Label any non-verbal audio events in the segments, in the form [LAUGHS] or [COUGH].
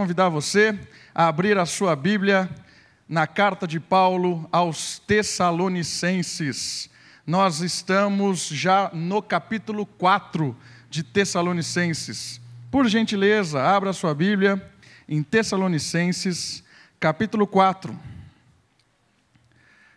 convidar você a abrir a sua Bíblia na carta de Paulo aos Tessalonicenses. Nós estamos já no capítulo 4 de Tessalonicenses. Por gentileza, abra a sua Bíblia em Tessalonicenses, capítulo 4.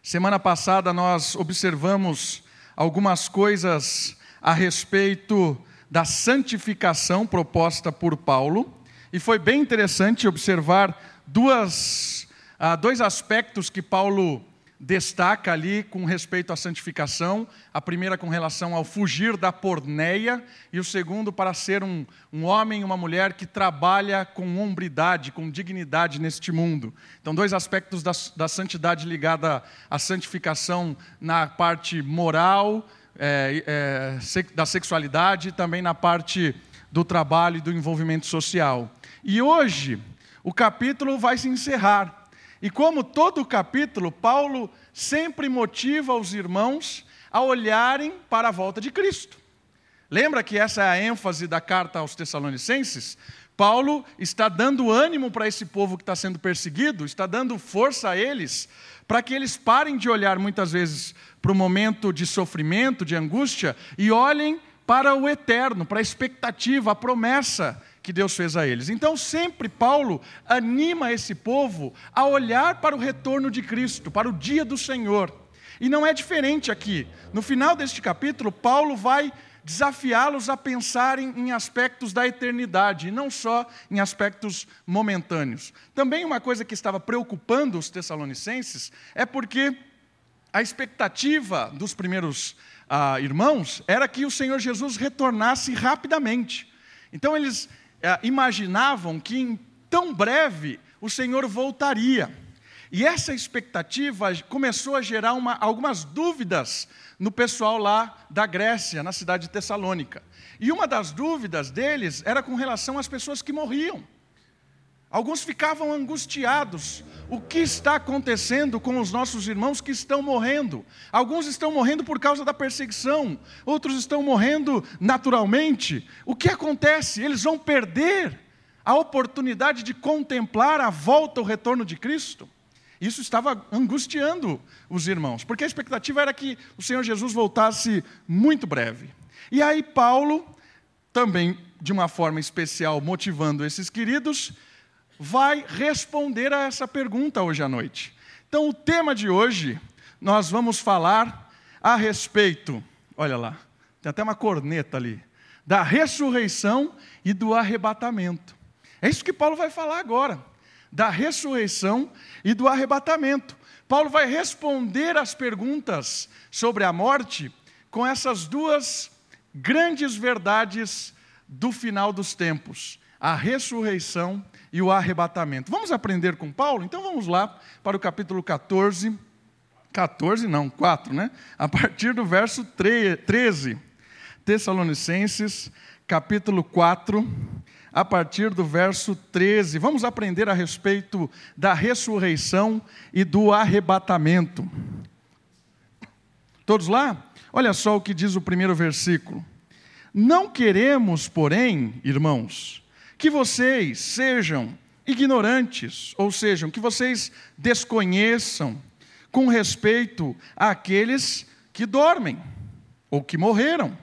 Semana passada nós observamos algumas coisas a respeito da santificação proposta por Paulo e foi bem interessante observar duas, ah, dois aspectos que Paulo destaca ali com respeito à santificação. A primeira com relação ao fugir da porneia, e o segundo para ser um, um homem e uma mulher que trabalha com hombridade, com dignidade neste mundo. Então, dois aspectos da, da santidade ligada à santificação na parte moral, é, é, da sexualidade e também na parte do trabalho e do envolvimento social. E hoje, o capítulo vai se encerrar. E como todo o capítulo, Paulo sempre motiva os irmãos a olharem para a volta de Cristo. Lembra que essa é a ênfase da carta aos Tessalonicenses? Paulo está dando ânimo para esse povo que está sendo perseguido, está dando força a eles, para que eles parem de olhar muitas vezes para o momento de sofrimento, de angústia, e olhem para o eterno, para a expectativa, a promessa que Deus fez a eles. Então, sempre Paulo anima esse povo a olhar para o retorno de Cristo, para o dia do Senhor. E não é diferente aqui. No final deste capítulo, Paulo vai desafiá-los a pensarem em aspectos da eternidade, e não só em aspectos momentâneos. Também uma coisa que estava preocupando os tessalonicenses é porque a expectativa dos primeiros ah, irmãos era que o Senhor Jesus retornasse rapidamente. Então eles é, imaginavam que em tão breve o Senhor voltaria. E essa expectativa começou a gerar uma, algumas dúvidas no pessoal lá da Grécia, na cidade de Tessalônica. E uma das dúvidas deles era com relação às pessoas que morriam. Alguns ficavam angustiados. O que está acontecendo com os nossos irmãos que estão morrendo? Alguns estão morrendo por causa da perseguição, outros estão morrendo naturalmente. O que acontece? Eles vão perder a oportunidade de contemplar a volta, o retorno de Cristo? Isso estava angustiando os irmãos, porque a expectativa era que o Senhor Jesus voltasse muito breve. E aí, Paulo, também de uma forma especial, motivando esses queridos, vai responder a essa pergunta hoje à noite. Então, o tema de hoje, nós vamos falar a respeito, olha lá, tem até uma corneta ali, da ressurreição e do arrebatamento. É isso que Paulo vai falar agora, da ressurreição e do arrebatamento. Paulo vai responder às perguntas sobre a morte com essas duas grandes verdades do final dos tempos: a ressurreição e o arrebatamento. Vamos aprender com Paulo? Então vamos lá para o capítulo 14. 14 não, 4, né? A partir do verso 13. Tessalonicenses, capítulo 4, a partir do verso 13. Vamos aprender a respeito da ressurreição e do arrebatamento. Todos lá? Olha só o que diz o primeiro versículo. Não queremos, porém, irmãos, que vocês sejam ignorantes, ou sejam, que vocês desconheçam com respeito àqueles que dormem ou que morreram,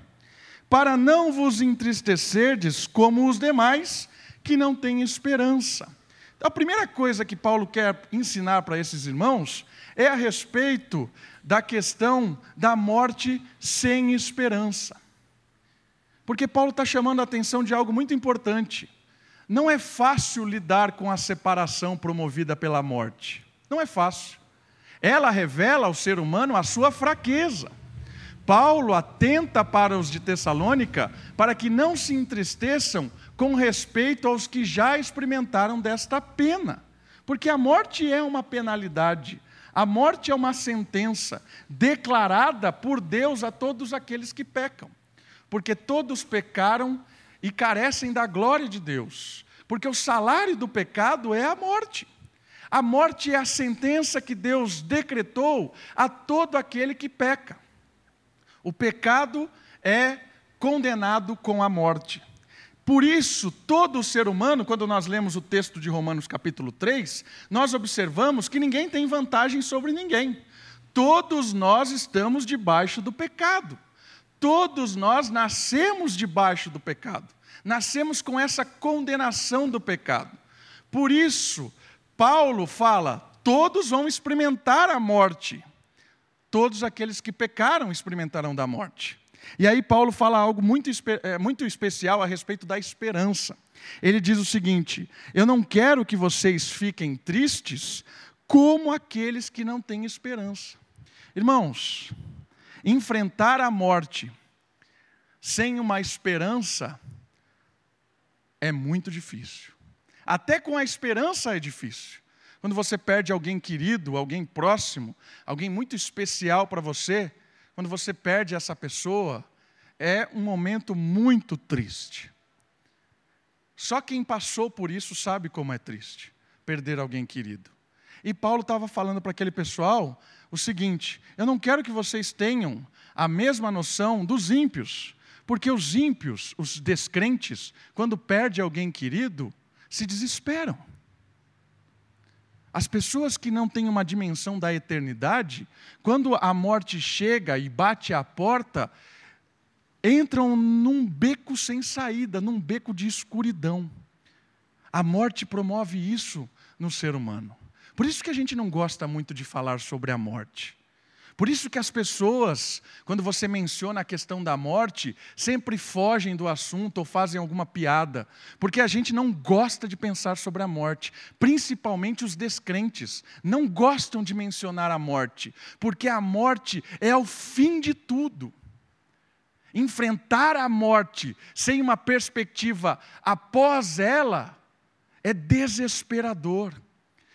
para não vos entristecerdes como os demais que não têm esperança. A primeira coisa que Paulo quer ensinar para esses irmãos é a respeito da questão da morte sem esperança. Porque Paulo está chamando a atenção de algo muito importante. Não é fácil lidar com a separação promovida pela morte. Não é fácil. Ela revela ao ser humano a sua fraqueza. Paulo atenta para os de Tessalônica para que não se entristeçam com respeito aos que já experimentaram desta pena. Porque a morte é uma penalidade, a morte é uma sentença declarada por Deus a todos aqueles que pecam. Porque todos pecaram e carecem da glória de Deus, porque o salário do pecado é a morte. A morte é a sentença que Deus decretou a todo aquele que peca. O pecado é condenado com a morte. Por isso, todo ser humano, quando nós lemos o texto de Romanos capítulo 3, nós observamos que ninguém tem vantagem sobre ninguém. Todos nós estamos debaixo do pecado. Todos nós nascemos debaixo do pecado. Nascemos com essa condenação do pecado. Por isso, Paulo fala: todos vão experimentar a morte. Todos aqueles que pecaram experimentarão da morte. E aí Paulo fala algo muito, é, muito especial a respeito da esperança. Ele diz o seguinte: Eu não quero que vocês fiquem tristes como aqueles que não têm esperança. Irmãos, enfrentar a morte sem uma esperança é muito difícil. Até com a esperança é difícil. Quando você perde alguém querido, alguém próximo, alguém muito especial para você, quando você perde essa pessoa, é um momento muito triste. Só quem passou por isso sabe como é triste perder alguém querido. E Paulo estava falando para aquele pessoal o seguinte: eu não quero que vocês tenham a mesma noção dos ímpios, porque os ímpios, os descrentes, quando perde alguém querido, se desesperam. As pessoas que não têm uma dimensão da eternidade, quando a morte chega e bate à porta, entram num beco sem saída, num beco de escuridão. A morte promove isso no ser humano. Por isso que a gente não gosta muito de falar sobre a morte. Por isso que as pessoas, quando você menciona a questão da morte, sempre fogem do assunto ou fazem alguma piada, porque a gente não gosta de pensar sobre a morte, principalmente os descrentes, não gostam de mencionar a morte, porque a morte é o fim de tudo. Enfrentar a morte sem uma perspectiva após ela é desesperador.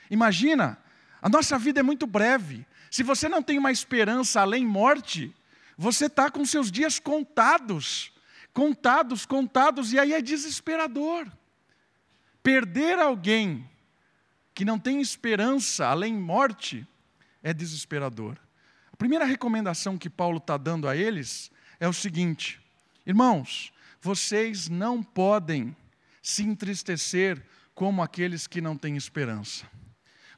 Imagina, a nossa vida é muito breve. Se você não tem uma esperança além morte, você está com seus dias contados, contados, contados, e aí é desesperador. Perder alguém que não tem esperança além morte é desesperador. A primeira recomendação que Paulo está dando a eles é o seguinte: irmãos, vocês não podem se entristecer como aqueles que não têm esperança.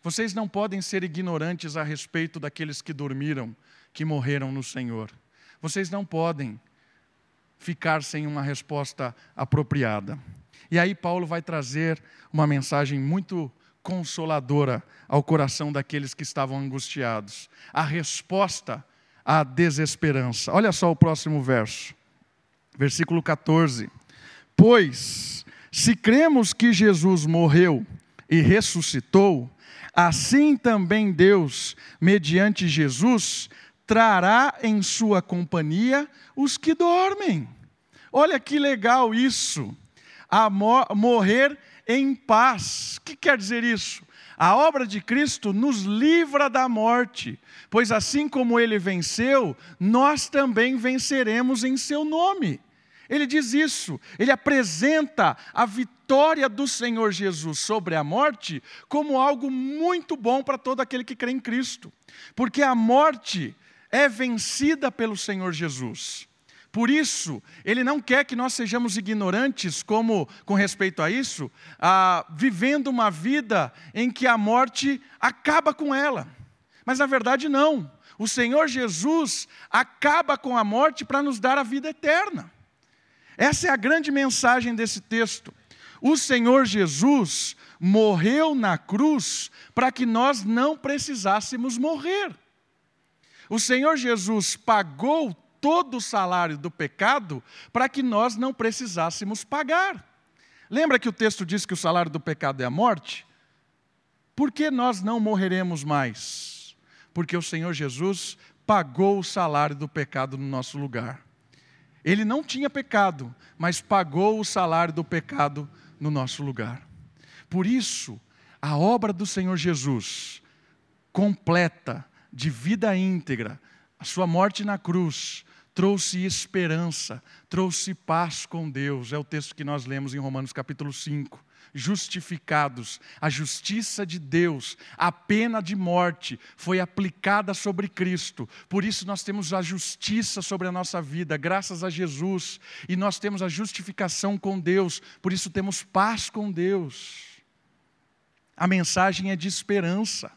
Vocês não podem ser ignorantes a respeito daqueles que dormiram, que morreram no Senhor. Vocês não podem ficar sem uma resposta apropriada. E aí, Paulo vai trazer uma mensagem muito consoladora ao coração daqueles que estavam angustiados. A resposta à desesperança. Olha só o próximo verso, versículo 14. Pois, se cremos que Jesus morreu e ressuscitou, assim também Deus, mediante Jesus, trará em sua companhia os que dormem. Olha que legal isso. A morrer em paz. O que quer dizer isso? A obra de Cristo nos livra da morte, pois assim como ele venceu, nós também venceremos em seu nome. Ele diz isso, ele apresenta a vitória do Senhor Jesus sobre a morte como algo muito bom para todo aquele que crê em Cristo, porque a morte é vencida pelo Senhor Jesus. Por isso, ele não quer que nós sejamos ignorantes, como com respeito a isso, ah, vivendo uma vida em que a morte acaba com ela. Mas na verdade, não. O Senhor Jesus acaba com a morte para nos dar a vida eterna. Essa é a grande mensagem desse texto. O Senhor Jesus morreu na cruz para que nós não precisássemos morrer. O Senhor Jesus pagou todo o salário do pecado para que nós não precisássemos pagar. Lembra que o texto diz que o salário do pecado é a morte? Por que nós não morreremos mais? Porque o Senhor Jesus pagou o salário do pecado no nosso lugar. Ele não tinha pecado, mas pagou o salário do pecado no nosso lugar. Por isso, a obra do Senhor Jesus, completa, de vida íntegra, a sua morte na cruz, trouxe esperança, trouxe paz com Deus. É o texto que nós lemos em Romanos capítulo 5. Justificados. A justiça de Deus, a pena de morte foi aplicada sobre Cristo. Por isso nós temos a justiça sobre a nossa vida, graças a Jesus. E nós temos a justificação com Deus, por isso temos paz com Deus. A mensagem é de esperança.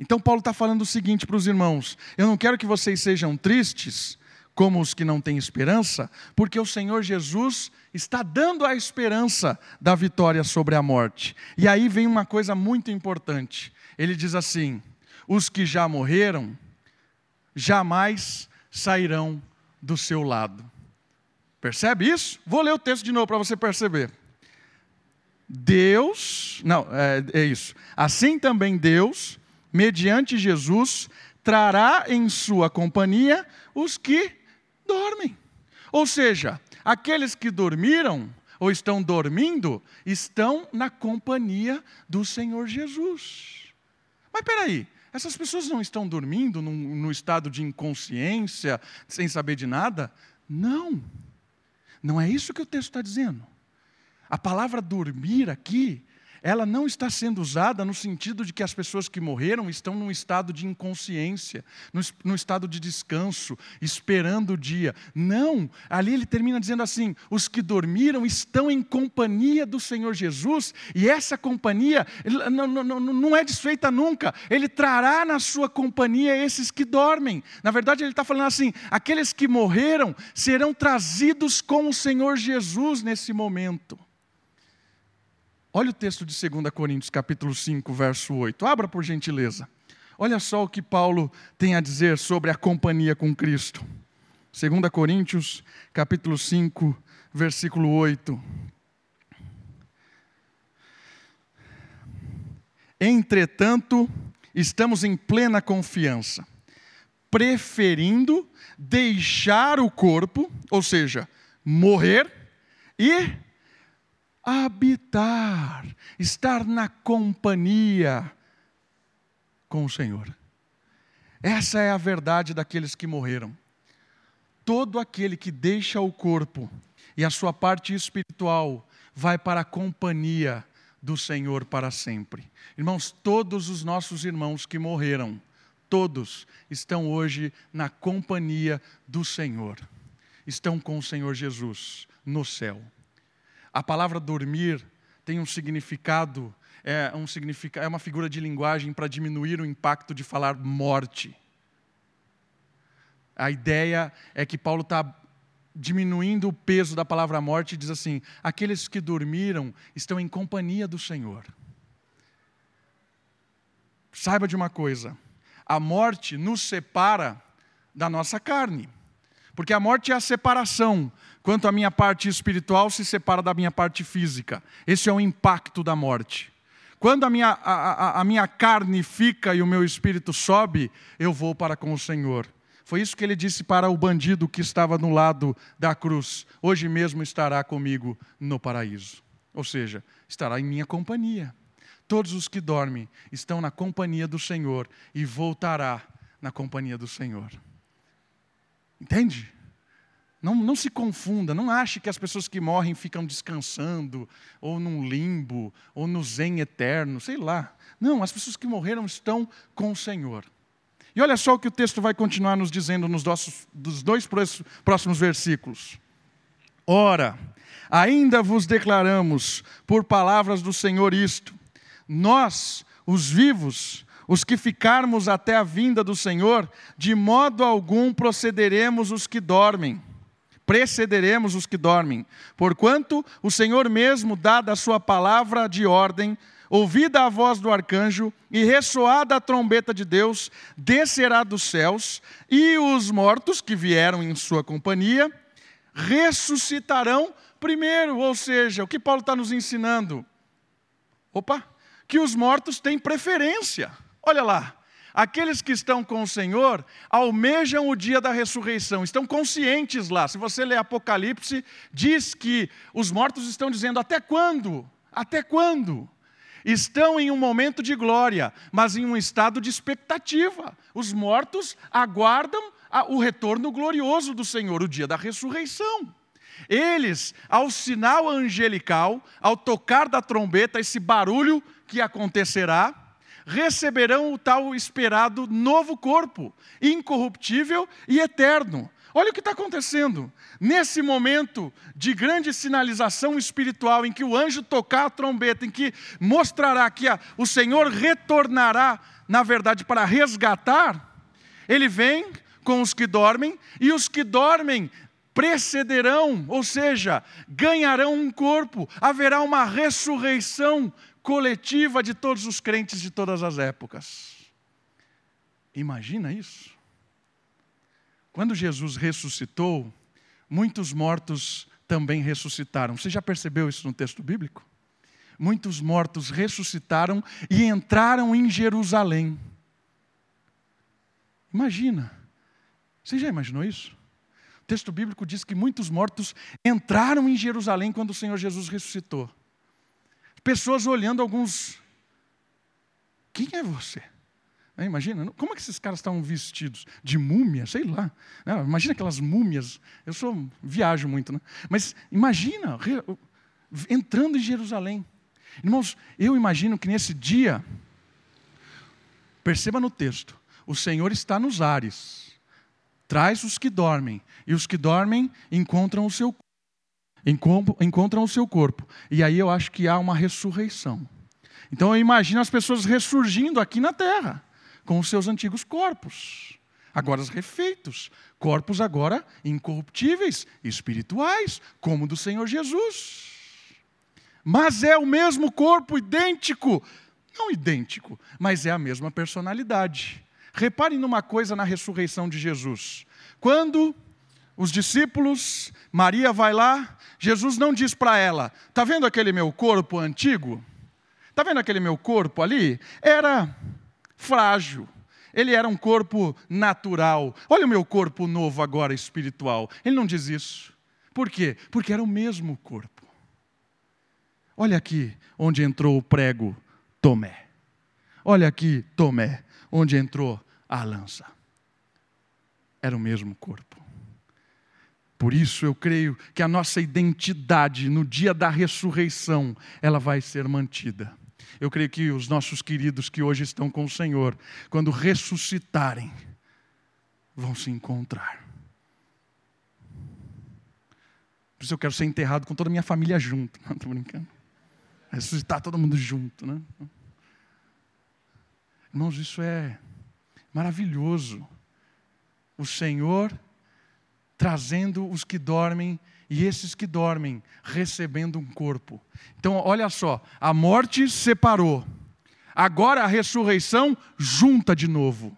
Então, Paulo está falando o seguinte para os irmãos: eu não quero que vocês sejam tristes, como os que não têm esperança, porque o Senhor Jesus está dando a esperança da vitória sobre a morte. E aí vem uma coisa muito importante. Ele diz assim: os que já morreram jamais sairão do seu lado. Percebe isso? Vou ler o texto de novo para você perceber. Deus, não, é, é isso. Assim também Deus, mediante Jesus, trará em sua companhia os que dormem. Ou seja, aqueles que dormiram ou estão dormindo estão na companhia do Senhor Jesus. Mas peraí, essas pessoas não estão dormindo num, no estado de inconsciência, sem saber de nada? Não, não é isso que o texto está dizendo. A palavra dormir aqui ela não está sendo usada no sentido de que as pessoas que morreram estão num estado de inconsciência, num estado de descanso, esperando o dia. Não, ali ele termina dizendo assim: os que dormiram estão em companhia do Senhor Jesus, e essa companhia não, não, não é desfeita nunca, ele trará na sua companhia esses que dormem. Na verdade, ele está falando assim: aqueles que morreram serão trazidos com o Senhor Jesus nesse momento. Olha o texto de 2 Coríntios, capítulo 5, verso 8. Abra por gentileza. Olha só o que Paulo tem a dizer sobre a companhia com Cristo. 2 Coríntios, capítulo 5, versículo 8. Entretanto, estamos em plena confiança, preferindo deixar o corpo, ou seja, morrer e habitar, estar na companhia com o Senhor. Essa é a verdade daqueles que morreram. Todo aquele que deixa o corpo e a sua parte espiritual vai para a companhia do Senhor para sempre. Irmãos, todos os nossos irmãos que morreram, todos estão hoje na companhia do Senhor. Estão com o Senhor Jesus no céu. A palavra dormir tem um significado, é, um significado, é uma figura de linguagem para diminuir o impacto de falar morte. A ideia é que Paulo está diminuindo o peso da palavra morte e diz assim: aqueles que dormiram estão em companhia do Senhor. Saiba de uma coisa: a morte nos separa da nossa carne. Porque a morte é a separação, quanto a minha parte espiritual se separa da minha parte física. Esse é o impacto da morte. Quando a minha, a, a, a minha carne fica e o meu espírito sobe, eu vou para com o Senhor. Foi isso que ele disse para o bandido que estava no lado da cruz: Hoje mesmo estará comigo no paraíso. Ou seja, estará em minha companhia. Todos os que dormem estão na companhia do Senhor e voltará na companhia do Senhor. Entende? Não, não se confunda, não ache que as pessoas que morrem ficam descansando, ou num limbo, ou no zen eterno, sei lá. Não, as pessoas que morreram estão com o Senhor. E olha só o que o texto vai continuar nos dizendo nos dos dois próximos versículos. Ora, ainda vos declaramos por palavras do Senhor isto: nós, os vivos, os que ficarmos até a vinda do Senhor, de modo algum procederemos os que dormem, precederemos os que dormem, porquanto o Senhor mesmo, dada a sua palavra de ordem, ouvida a voz do arcanjo e ressoada a trombeta de Deus, descerá dos céus, e os mortos que vieram em sua companhia ressuscitarão primeiro. Ou seja, o que Paulo está nos ensinando? Opa, que os mortos têm preferência. Olha lá, aqueles que estão com o Senhor almejam o dia da ressurreição, estão conscientes lá. Se você ler Apocalipse, diz que os mortos estão dizendo: até quando? Até quando? Estão em um momento de glória, mas em um estado de expectativa. Os mortos aguardam o retorno glorioso do Senhor, o dia da ressurreição. Eles, ao sinal angelical, ao tocar da trombeta, esse barulho que acontecerá, receberão o tal esperado novo corpo, incorruptível e eterno. Olha o que está acontecendo. Nesse momento de grande sinalização espiritual, em que o anjo tocar a trombeta, em que mostrará que a, o Senhor retornará, na verdade, para resgatar, ele vem com os que dormem, e os que dormem precederão, ou seja, ganharão um corpo, haverá uma ressurreição coletiva de todos os crentes de todas as épocas. Imagina isso. Quando Jesus ressuscitou, muitos mortos também ressuscitaram. Você já percebeu isso no texto bíblico? Muitos mortos ressuscitaram e entraram em Jerusalém. Imagina. Você já imaginou isso? O texto bíblico diz que muitos mortos entraram em Jerusalém quando o Senhor Jesus ressuscitou. Pessoas olhando alguns. Quem é você? É, imagina, como é que esses caras estavam vestidos? De múmia, sei lá. É, imagina aquelas múmias. Eu sou viajo muito, né? Mas imagina entrando em Jerusalém. Irmãos, eu imagino que nesse dia, perceba no texto, o Senhor está nos ares, traz os que dormem, e os que dormem encontram o seu encontram o seu corpo. E aí eu acho que há uma ressurreição. Então eu imagino as pessoas ressurgindo aqui na terra, com os seus antigos corpos, agora refeitos, corpos agora incorruptíveis, espirituais, como o do Senhor Jesus. Mas é o mesmo corpo idêntico, não idêntico, mas é a mesma personalidade. Reparem numa coisa na ressurreição de Jesus. Quando os discípulos, Maria vai lá, Jesus não diz para ela: Está vendo aquele meu corpo antigo? Está vendo aquele meu corpo ali? Era frágil. Ele era um corpo natural. Olha o meu corpo novo agora espiritual. Ele não diz isso. Por quê? Porque era o mesmo corpo. Olha aqui onde entrou o prego Tomé. Olha aqui Tomé, onde entrou a lança. Era o mesmo corpo. Por isso eu creio que a nossa identidade no dia da ressurreição, ela vai ser mantida. Eu creio que os nossos queridos que hoje estão com o Senhor, quando ressuscitarem, vão se encontrar. Por isso eu quero ser enterrado com toda a minha família junto. [LAUGHS] Não estou brincando. Ressuscitar todo mundo junto, né? Irmãos, isso é maravilhoso. O Senhor trazendo os que dormem e esses que dormem recebendo um corpo. Então, olha só, a morte separou. Agora a ressurreição junta de novo.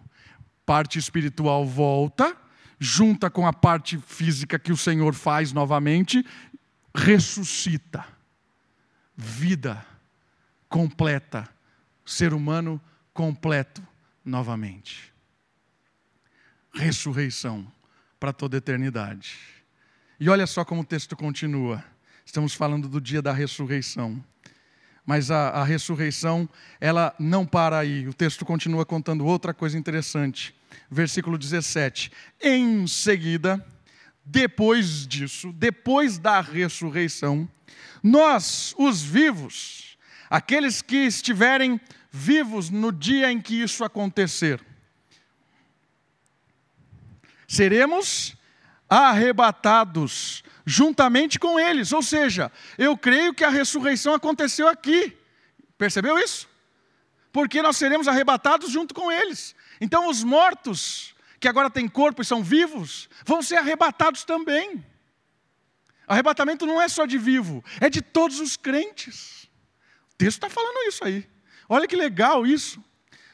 Parte espiritual volta, junta com a parte física que o Senhor faz novamente, ressuscita. Vida completa, ser humano completo novamente. Ressurreição para toda eternidade. E olha só como o texto continua. Estamos falando do dia da ressurreição. Mas a, a ressurreição, ela não para aí. O texto continua contando outra coisa interessante. Versículo 17. Em seguida, depois disso, depois da ressurreição, nós, os vivos, aqueles que estiverem vivos no dia em que isso acontecer, seremos arrebatados juntamente com eles. Ou seja, eu creio que a ressurreição aconteceu aqui. Percebeu isso? Porque nós seremos arrebatados junto com eles. Então, os mortos, que agora têm corpo e são vivos, vão ser arrebatados também. Arrebatamento não é só de vivo, é de todos os crentes. O texto está falando isso aí. Olha que legal isso.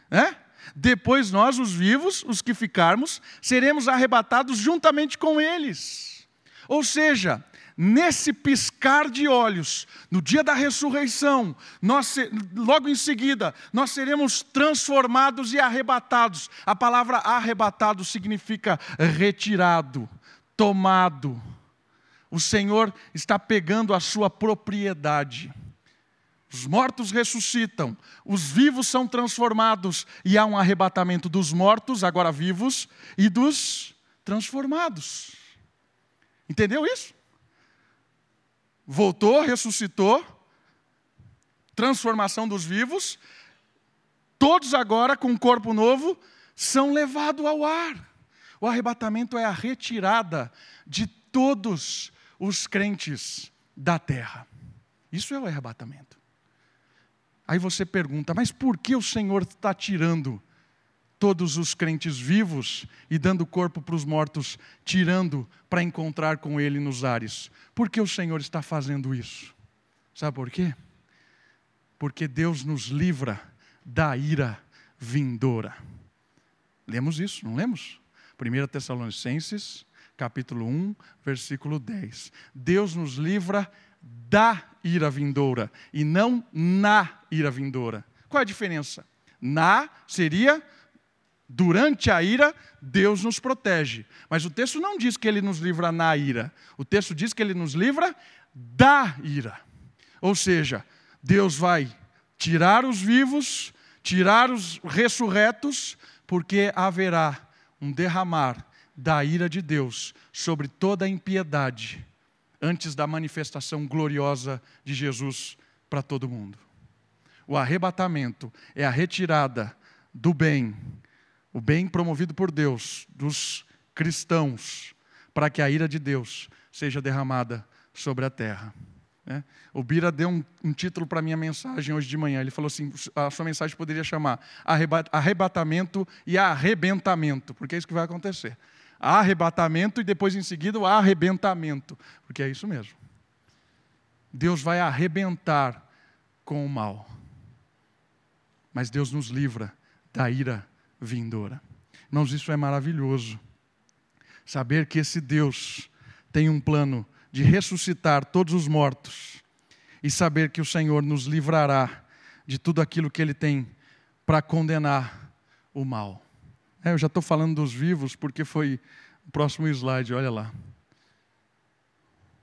Né? Depois nós, os vivos, os que ficarmos, seremos arrebatados juntamente com eles. Ou seja, nesse piscar de olhos, no dia da ressurreição, nós, logo em seguida, nós seremos transformados e arrebatados. A palavra arrebatado significa retirado, tomado. O Senhor está pegando a sua propriedade. Os mortos ressuscitam, os vivos são transformados e há um arrebatamento dos mortos, agora vivos, e dos transformados. Entendeu isso? voltou, ressuscitou, transformação dos vivos, todos agora com um corpo novo são levados ao ar. O arrebatamento é a retirada de todos os crentes da terra. Isso é o arrebatamento. Aí você pergunta, mas por que o Senhor está tirando todos os crentes vivos e dando corpo para os mortos, tirando para encontrar com Ele nos ares? Por que o Senhor está fazendo isso? Sabe por quê? Porque Deus nos livra da ira vindoura. Lemos isso, não lemos? 1 Tessalonicenses, capítulo 1, versículo 10. Deus nos livra da ira vindoura e não na ira vindoura. Qual é a diferença? Na seria durante a ira, Deus nos protege. Mas o texto não diz que ele nos livra na ira. O texto diz que ele nos livra da ira. Ou seja, Deus vai tirar os vivos, tirar os ressurretos, porque haverá um derramar da ira de Deus sobre toda a impiedade antes da manifestação gloriosa de Jesus para todo mundo. O arrebatamento é a retirada do bem, o bem promovido por Deus, dos cristãos, para que a ira de Deus seja derramada sobre a terra. Né? O Bira deu um, um título para a minha mensagem hoje de manhã. Ele falou assim: a sua mensagem poderia chamar arrebatamento e arrebentamento, porque é isso que vai acontecer. Arrebatamento e depois em seguida o arrebentamento, porque é isso mesmo. Deus vai arrebentar com o mal, mas Deus nos livra da ira vindoura. Irmãos, isso é maravilhoso. Saber que esse Deus tem um plano de ressuscitar todos os mortos e saber que o Senhor nos livrará de tudo aquilo que Ele tem para condenar o mal. É, eu já estou falando dos vivos porque foi o próximo slide, olha lá.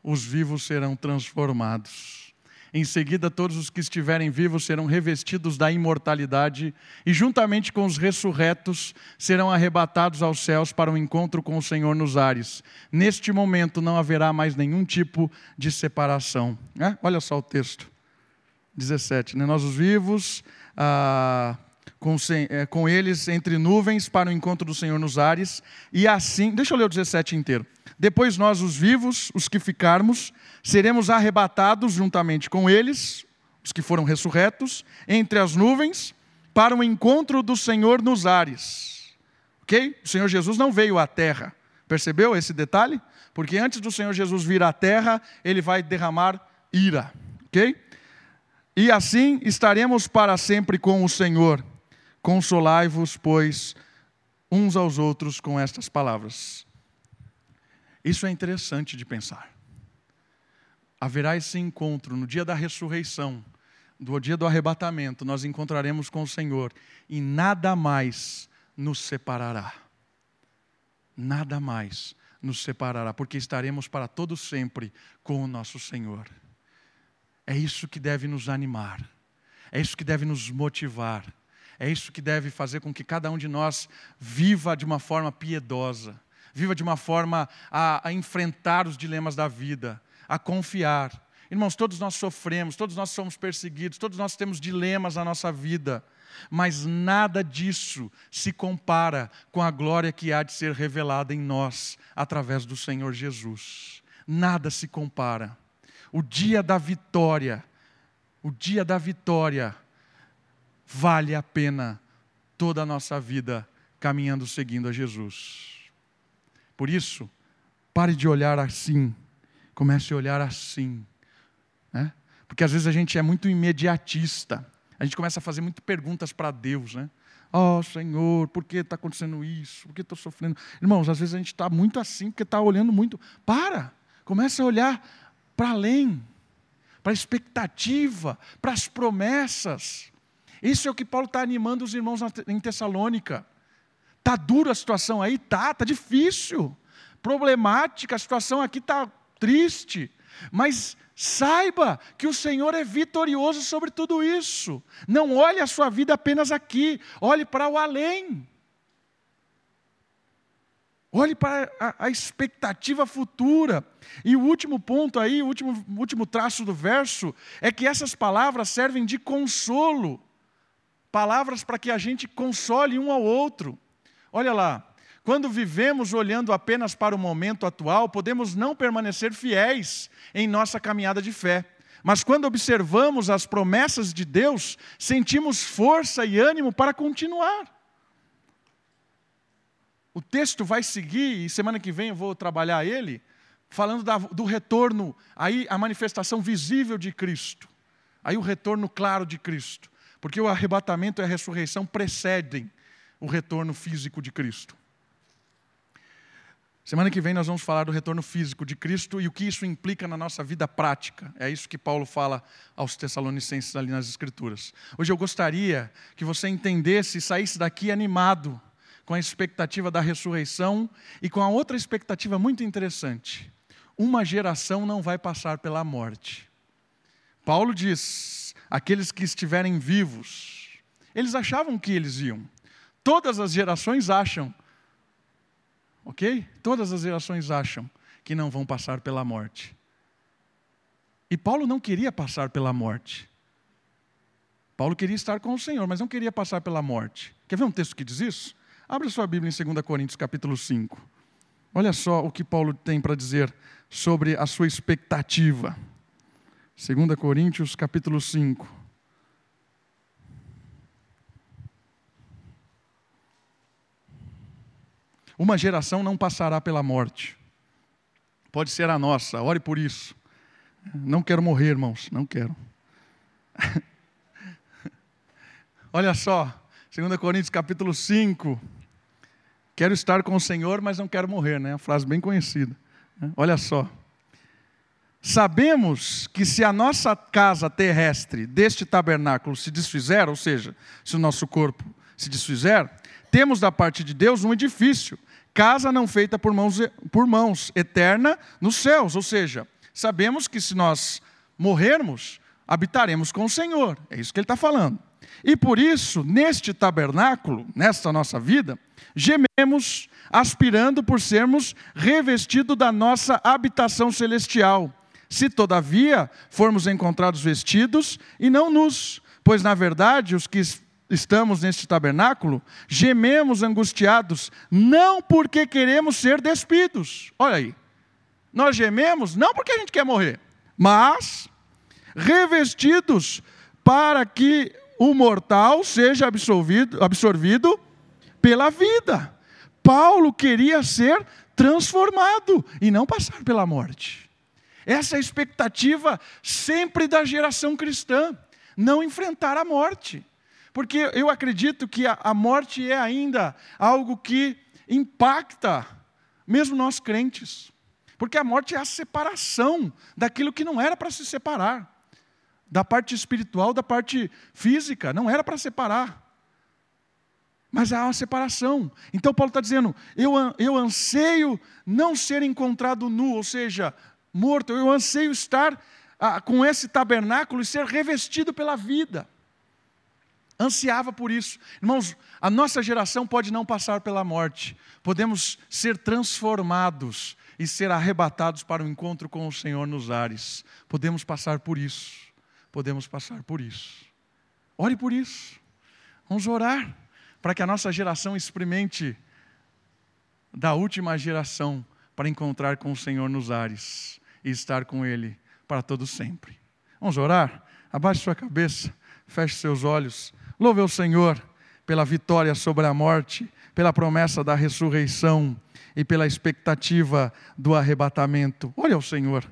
Os vivos serão transformados. Em seguida, todos os que estiverem vivos serão revestidos da imortalidade e, juntamente com os ressurretos, serão arrebatados aos céus para o um encontro com o Senhor nos ares. Neste momento não haverá mais nenhum tipo de separação. É? Olha só o texto. 17. Né? Nós, os vivos, ah, com, é, com eles entre nuvens para o encontro do Senhor nos ares, e assim. Deixa eu ler o 17 inteiro. Depois nós, os vivos, os que ficarmos, seremos arrebatados juntamente com eles, os que foram ressurretos, entre as nuvens, para o encontro do Senhor nos ares. Ok? O Senhor Jesus não veio à terra. Percebeu esse detalhe? Porque antes do Senhor Jesus vir à terra, ele vai derramar ira. Ok? E assim estaremos para sempre com o Senhor. Consolai-vos, pois, uns aos outros com estas palavras. Isso é interessante de pensar. Haverá esse encontro no dia da ressurreição, no dia do arrebatamento, nós encontraremos com o Senhor e nada mais nos separará. Nada mais nos separará, porque estaremos para todo sempre com o nosso Senhor. É isso que deve nos animar. É isso que deve nos motivar. É isso que deve fazer com que cada um de nós viva de uma forma piedosa viva de uma forma a, a enfrentar os dilemas da vida, a confiar. Irmãos, todos nós sofremos, todos nós somos perseguidos, todos nós temos dilemas na nossa vida, mas nada disso se compara com a glória que há de ser revelada em nós através do Senhor Jesus. Nada se compara. O dia da vitória, o dia da vitória, vale a pena toda a nossa vida caminhando seguindo a Jesus. Por isso, pare de olhar assim, comece a olhar assim. Né? Porque às vezes a gente é muito imediatista, a gente começa a fazer muitas perguntas para Deus, né? Oh Senhor, por que está acontecendo isso? Por que estou sofrendo? Irmãos, às vezes a gente está muito assim, porque está olhando muito. Para, comece a olhar para além, para a expectativa, para as promessas. Isso é o que Paulo está animando os irmãos em Tessalônica. Está dura a situação aí? Tá, está difícil. Problemática, a situação aqui está triste. Mas saiba que o Senhor é vitorioso sobre tudo isso. Não olhe a sua vida apenas aqui, olhe para o além. Olhe para a, a, expectativa futura. E o último ponto aí, o último, último traço do verso, é que essas palavras servem de consolo. Palavras para que a gente console um ao outro. Olha lá, quando vivemos olhando apenas para o momento atual, podemos não permanecer fiéis em nossa caminhada de fé. Mas quando observamos as promessas de Deus, sentimos força e ânimo para continuar. O texto vai seguir, e semana que vem eu vou trabalhar ele, falando da, do retorno, aí a manifestação visível de Cristo, aí o retorno claro de Cristo, porque o arrebatamento e a ressurreição precedem o retorno físico de Cristo. Semana que vem nós vamos falar do retorno físico de Cristo e o que isso implica na nossa vida prática. É isso que Paulo fala aos Tessalonicenses ali nas Escrituras. Hoje eu gostaria que você entendesse e saísse daqui animado com a expectativa da ressurreição e com a outra expectativa muito interessante. Uma geração não vai passar pela morte. Paulo diz: aqueles que estiverem vivos, eles achavam que eles iam. Todas as gerações acham, ok? Todas as gerações acham que não vão passar pela morte. E Paulo não queria passar pela morte. Paulo queria estar com o Senhor, mas não queria passar pela morte. Quer ver um texto que diz isso? Abra sua Bíblia em 2 Coríntios, capítulo 5. Olha só o que Paulo tem para dizer sobre a sua expectativa. 2 Coríntios, capítulo 5. Uma geração não passará pela morte. Pode ser a nossa, ore por isso. Não quero morrer, irmãos, não quero. [LAUGHS] Olha só, 2 Coríntios capítulo 5. Quero estar com o Senhor, mas não quero morrer, né? Frase bem conhecida. Né? Olha só. Sabemos que se a nossa casa terrestre deste tabernáculo se desfizer, ou seja, se o nosso corpo se desfizer, temos da parte de Deus um edifício, casa não feita por mãos, por mãos, eterna nos céus. Ou seja, sabemos que se nós morrermos, habitaremos com o Senhor. É isso que ele está falando. E por isso, neste tabernáculo, nesta nossa vida, gememos, aspirando por sermos revestidos da nossa habitação celestial. Se todavia formos encontrados vestidos e não nus, pois na verdade os que estamos neste tabernáculo gememos angustiados, não porque queremos ser despidos. Olha aí, nós gememos não porque a gente quer morrer, mas revestidos para que o mortal seja absorvido, absorvido pela vida. Paulo queria ser transformado e não passar pela morte. Essa é a expectativa sempre da geração cristã, não enfrentar a morte. Porque eu acredito que a, morte é ainda algo que impacta mesmo nós crentes. Porque a morte é a separação daquilo que não era para se separar da parte espiritual da parte física, não era para separar. Mas há uma separação. Então Paulo está dizendo: eu, eu anseio não ser encontrado nu, ou seja, morto, eu anseio estar ah, com esse tabernáculo e ser revestido pela vida. Ansiava por isso. Irmãos, a nossa geração pode não passar pela morte, podemos ser transformados e ser arrebatados para o encontro com o Senhor nos ares. Podemos passar por isso podemos passar por isso. Ore por isso. Vamos orar para que a nossa geração experimente da última geração para encontrar com o Senhor nos ares e estar com Ele para todo sempre. Vamos orar? Abaixe sua cabeça, feche seus olhos. Louve o Senhor pela vitória sobre a morte, pela promessa da ressurreição e pela expectativa do arrebatamento. Olha ao Senhor.